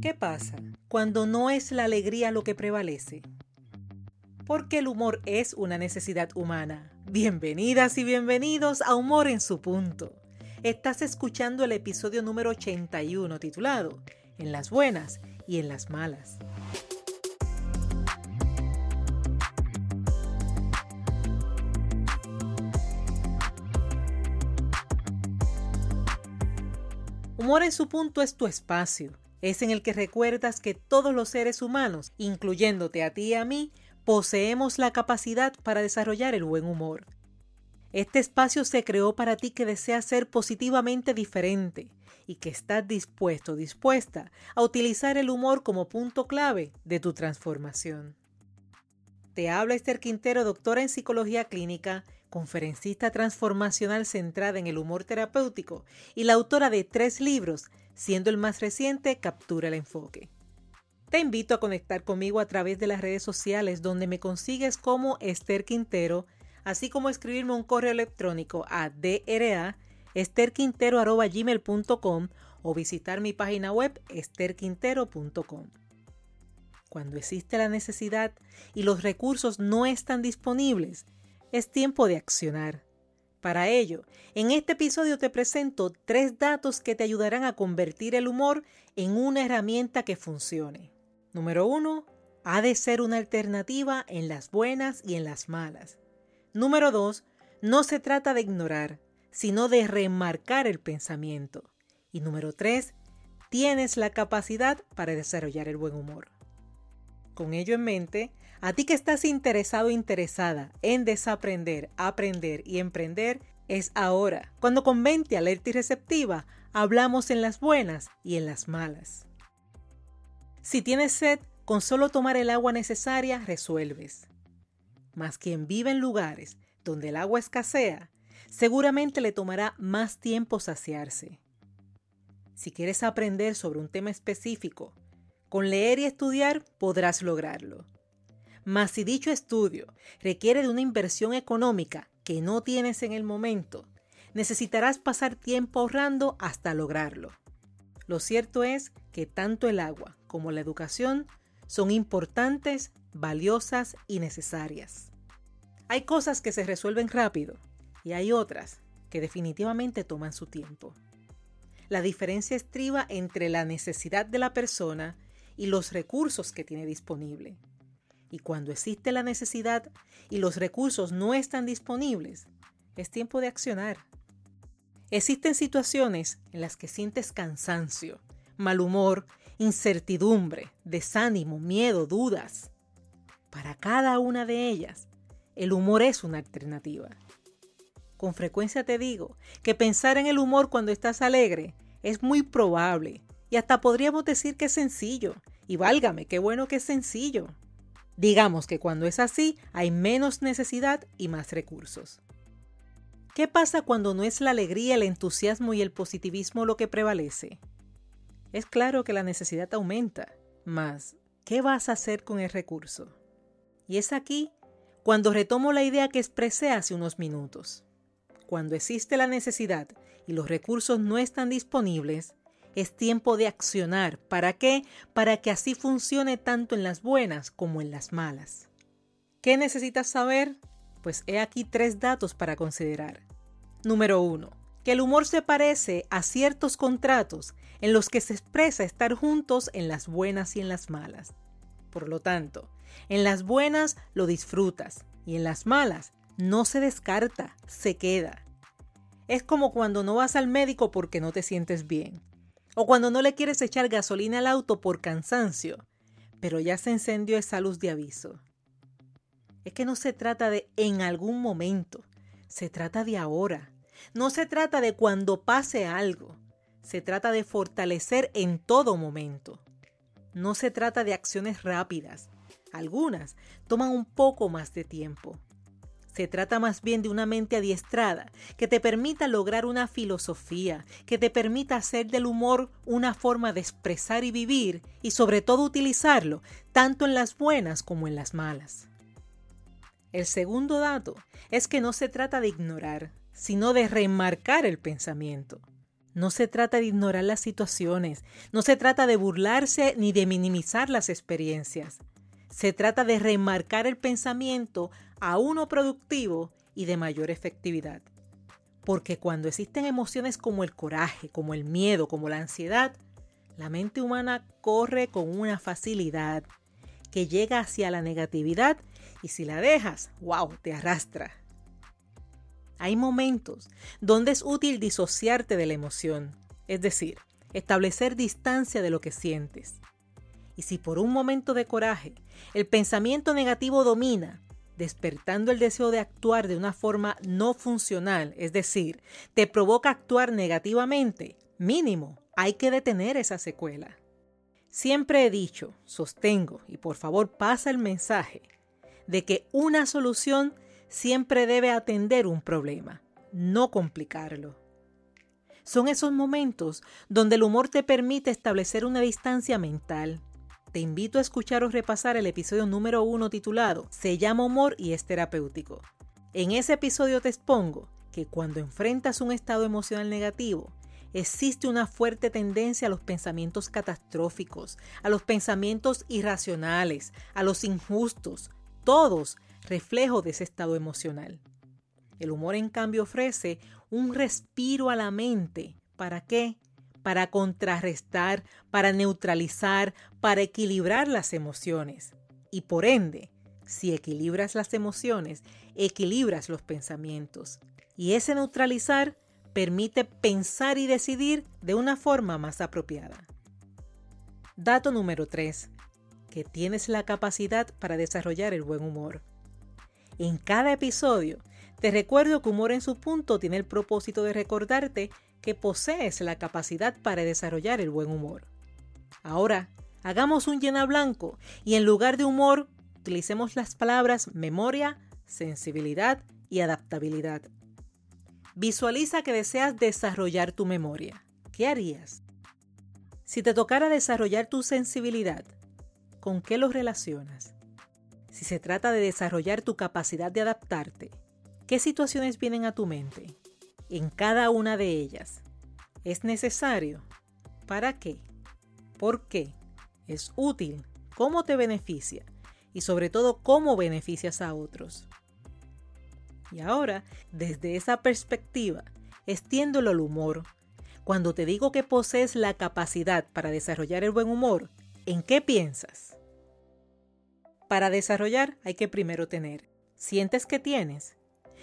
¿Qué pasa cuando no es la alegría lo que prevalece? Porque el humor es una necesidad humana. Bienvenidas y bienvenidos a Humor en su punto. Estás escuchando el episodio número 81 titulado En las buenas y en las malas. Humor en su punto es tu espacio. Es en el que recuerdas que todos los seres humanos, incluyéndote a ti y a mí, poseemos la capacidad para desarrollar el buen humor. Este espacio se creó para ti que deseas ser positivamente diferente y que estás dispuesto, dispuesta a utilizar el humor como punto clave de tu transformación. Te habla Esther Quintero, doctora en psicología clínica conferencista transformacional centrada en el humor terapéutico y la autora de tres libros, siendo el más reciente Captura el Enfoque. Te invito a conectar conmigo a través de las redes sociales donde me consigues como Esther Quintero, así como escribirme un correo electrónico a dra esterquintero.gmail.com o visitar mi página web esterquintero.com. Cuando existe la necesidad y los recursos no están disponibles, es tiempo de accionar. Para ello, en este episodio te presento tres datos que te ayudarán a convertir el humor en una herramienta que funcione. Número uno, ha de ser una alternativa en las buenas y en las malas. Número dos, no se trata de ignorar, sino de remarcar el pensamiento. Y número tres, tienes la capacidad para desarrollar el buen humor. Con ello en mente, a ti que estás interesado o interesada en desaprender, aprender y emprender, es ahora, cuando con mente alerta y receptiva hablamos en las buenas y en las malas. Si tienes sed, con solo tomar el agua necesaria resuelves. Mas quien vive en lugares donde el agua escasea, seguramente le tomará más tiempo saciarse. Si quieres aprender sobre un tema específico, con leer y estudiar podrás lograrlo. Mas si dicho estudio requiere de una inversión económica que no tienes en el momento, necesitarás pasar tiempo ahorrando hasta lograrlo. Lo cierto es que tanto el agua como la educación son importantes, valiosas y necesarias. Hay cosas que se resuelven rápido y hay otras que definitivamente toman su tiempo. La diferencia estriba entre la necesidad de la persona y los recursos que tiene disponible. Y cuando existe la necesidad y los recursos no están disponibles, es tiempo de accionar. Existen situaciones en las que sientes cansancio, mal humor, incertidumbre, desánimo, miedo, dudas. Para cada una de ellas, el humor es una alternativa. Con frecuencia te digo que pensar en el humor cuando estás alegre es muy probable y hasta podríamos decir que es sencillo. Y válgame, qué bueno que es sencillo. Digamos que cuando es así hay menos necesidad y más recursos. ¿Qué pasa cuando no es la alegría, el entusiasmo y el positivismo lo que prevalece? Es claro que la necesidad aumenta, mas ¿qué vas a hacer con el recurso? Y es aquí cuando retomo la idea que expresé hace unos minutos. Cuando existe la necesidad y los recursos no están disponibles, es tiempo de accionar. ¿Para qué? Para que así funcione tanto en las buenas como en las malas. ¿Qué necesitas saber? Pues he aquí tres datos para considerar. Número 1. Que el humor se parece a ciertos contratos en los que se expresa estar juntos en las buenas y en las malas. Por lo tanto, en las buenas lo disfrutas y en las malas no se descarta, se queda. Es como cuando no vas al médico porque no te sientes bien o cuando no le quieres echar gasolina al auto por cansancio, pero ya se encendió esa luz de aviso. Es que no se trata de en algún momento, se trata de ahora. No se trata de cuando pase algo, se trata de fortalecer en todo momento. No se trata de acciones rápidas, algunas toman un poco más de tiempo. Se trata más bien de una mente adiestrada que te permita lograr una filosofía, que te permita hacer del humor una forma de expresar y vivir y sobre todo utilizarlo tanto en las buenas como en las malas. El segundo dato es que no se trata de ignorar, sino de remarcar el pensamiento. No se trata de ignorar las situaciones, no se trata de burlarse ni de minimizar las experiencias. Se trata de remarcar el pensamiento a uno productivo y de mayor efectividad. Porque cuando existen emociones como el coraje, como el miedo, como la ansiedad, la mente humana corre con una facilidad que llega hacia la negatividad y si la dejas, wow, te arrastra. Hay momentos donde es útil disociarte de la emoción, es decir, establecer distancia de lo que sientes. Y si por un momento de coraje el pensamiento negativo domina, despertando el deseo de actuar de una forma no funcional, es decir, te provoca actuar negativamente, mínimo, hay que detener esa secuela. Siempre he dicho, sostengo, y por favor pasa el mensaje, de que una solución siempre debe atender un problema, no complicarlo. Son esos momentos donde el humor te permite establecer una distancia mental. Te invito a escuchar o repasar el episodio número uno titulado Se llama humor y es terapéutico. En ese episodio te expongo que cuando enfrentas un estado emocional negativo, existe una fuerte tendencia a los pensamientos catastróficos, a los pensamientos irracionales, a los injustos, todos reflejo de ese estado emocional. El humor, en cambio, ofrece un respiro a la mente. ¿Para qué? Para contrarrestar, para neutralizar, para equilibrar las emociones. Y por ende, si equilibras las emociones, equilibras los pensamientos. Y ese neutralizar permite pensar y decidir de una forma más apropiada. Dato número 3. Que tienes la capacidad para desarrollar el buen humor. En cada episodio, te recuerdo que Humor en su punto tiene el propósito de recordarte que posees la capacidad para desarrollar el buen humor. Ahora, hagamos un llena blanco y en lugar de humor, utilicemos las palabras memoria, sensibilidad y adaptabilidad. Visualiza que deseas desarrollar tu memoria. ¿Qué harías? Si te tocara desarrollar tu sensibilidad, ¿con qué lo relacionas? Si se trata de desarrollar tu capacidad de adaptarte, ¿qué situaciones vienen a tu mente? En cada una de ellas. ¿Es necesario? ¿Para qué? ¿Por qué? ¿Es útil? ¿Cómo te beneficia? Y sobre todo, ¿cómo beneficias a otros? Y ahora, desde esa perspectiva, extiéndolo al humor. Cuando te digo que posees la capacidad para desarrollar el buen humor, ¿en qué piensas? Para desarrollar hay que primero tener. ¿Sientes que tienes?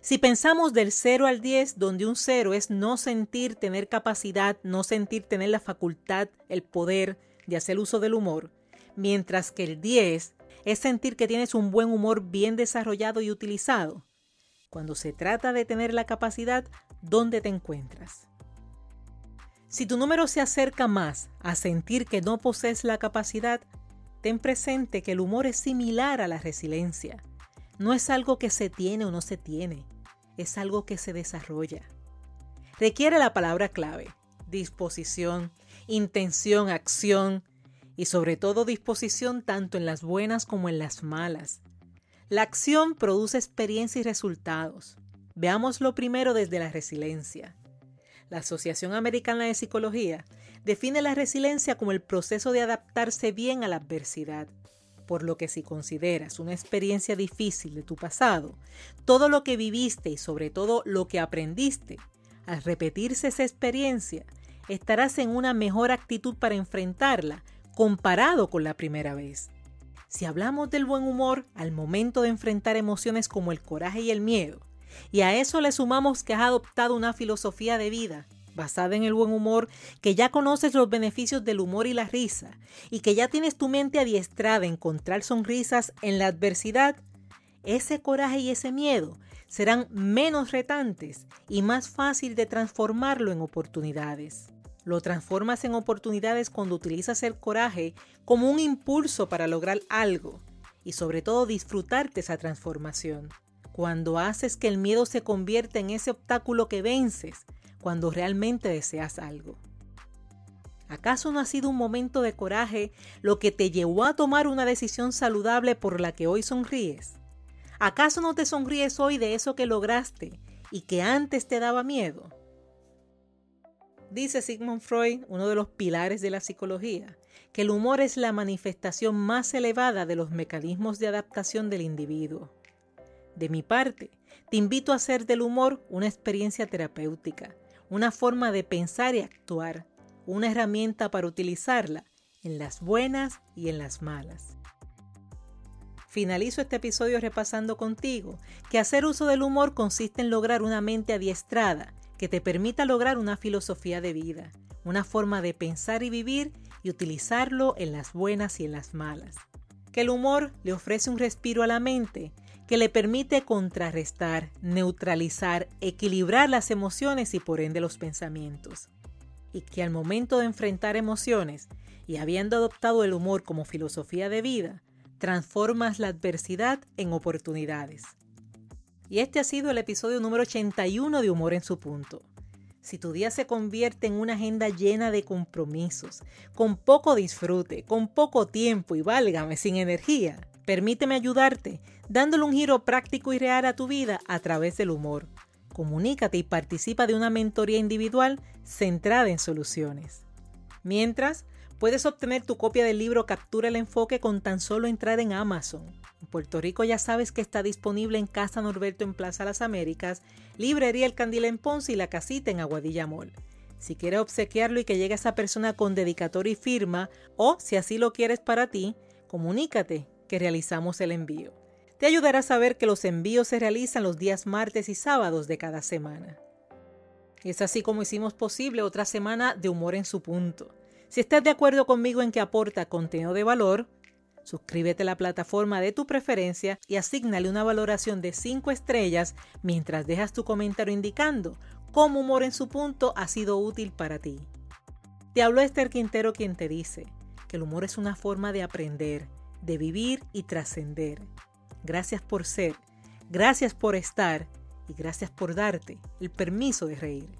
Si pensamos del 0 al 10, donde un 0 es no sentir tener capacidad, no sentir tener la facultad, el poder de hacer uso del humor, mientras que el 10 es sentir que tienes un buen humor bien desarrollado y utilizado. Cuando se trata de tener la capacidad, ¿dónde te encuentras? Si tu número se acerca más a sentir que no posees la capacidad, Ten presente que el humor es similar a la resiliencia. No es algo que se tiene o no se tiene, es algo que se desarrolla. Requiere la palabra clave, disposición, intención, acción y sobre todo disposición tanto en las buenas como en las malas. La acción produce experiencia y resultados. Veámoslo primero desde la resiliencia. La Asociación Americana de Psicología define la resiliencia como el proceso de adaptarse bien a la adversidad. Por lo que si consideras una experiencia difícil de tu pasado, todo lo que viviste y sobre todo lo que aprendiste, al repetirse esa experiencia, estarás en una mejor actitud para enfrentarla comparado con la primera vez. Si hablamos del buen humor al momento de enfrentar emociones como el coraje y el miedo, y a eso le sumamos que has adoptado una filosofía de vida basada en el buen humor, que ya conoces los beneficios del humor y la risa, y que ya tienes tu mente adiestrada a encontrar sonrisas en la adversidad, ese coraje y ese miedo serán menos retantes y más fácil de transformarlo en oportunidades. Lo transformas en oportunidades cuando utilizas el coraje como un impulso para lograr algo y sobre todo disfrutarte esa transformación. Cuando haces que el miedo se convierta en ese obstáculo que vences cuando realmente deseas algo. ¿Acaso no ha sido un momento de coraje lo que te llevó a tomar una decisión saludable por la que hoy sonríes? ¿Acaso no te sonríes hoy de eso que lograste y que antes te daba miedo? Dice Sigmund Freud, uno de los pilares de la psicología, que el humor es la manifestación más elevada de los mecanismos de adaptación del individuo. De mi parte, te invito a hacer del humor una experiencia terapéutica, una forma de pensar y actuar, una herramienta para utilizarla en las buenas y en las malas. Finalizo este episodio repasando contigo que hacer uso del humor consiste en lograr una mente adiestrada que te permita lograr una filosofía de vida, una forma de pensar y vivir y utilizarlo en las buenas y en las malas. Que el humor le ofrece un respiro a la mente que le permite contrarrestar, neutralizar, equilibrar las emociones y por ende los pensamientos. Y que al momento de enfrentar emociones y habiendo adoptado el humor como filosofía de vida, transformas la adversidad en oportunidades. Y este ha sido el episodio número 81 de Humor en su punto. Si tu día se convierte en una agenda llena de compromisos, con poco disfrute, con poco tiempo y válgame sin energía, permíteme ayudarte dándole un giro práctico y real a tu vida a través del humor. Comunícate y participa de una mentoría individual centrada en soluciones. Mientras, puedes obtener tu copia del libro Captura el Enfoque con tan solo entrar en Amazon. En Puerto Rico ya sabes que está disponible en Casa Norberto en Plaza Las Américas, Librería El Candil en Ponce y La Casita en Aguadilla Mall. Si quieres obsequiarlo y que llegue a esa persona con dedicatoria y firma, o si así lo quieres para ti, comunícate que realizamos el envío te ayudará a saber que los envíos se realizan los días martes y sábados de cada semana. Es así como hicimos posible otra semana de humor en su punto. Si estás de acuerdo conmigo en que aporta contenido de valor, suscríbete a la plataforma de tu preferencia y asígnale una valoración de 5 estrellas mientras dejas tu comentario indicando cómo humor en su punto ha sido útil para ti. Te habló Esther Quintero quien te dice que el humor es una forma de aprender, de vivir y trascender. Gracias por ser, gracias por estar y gracias por darte el permiso de reír.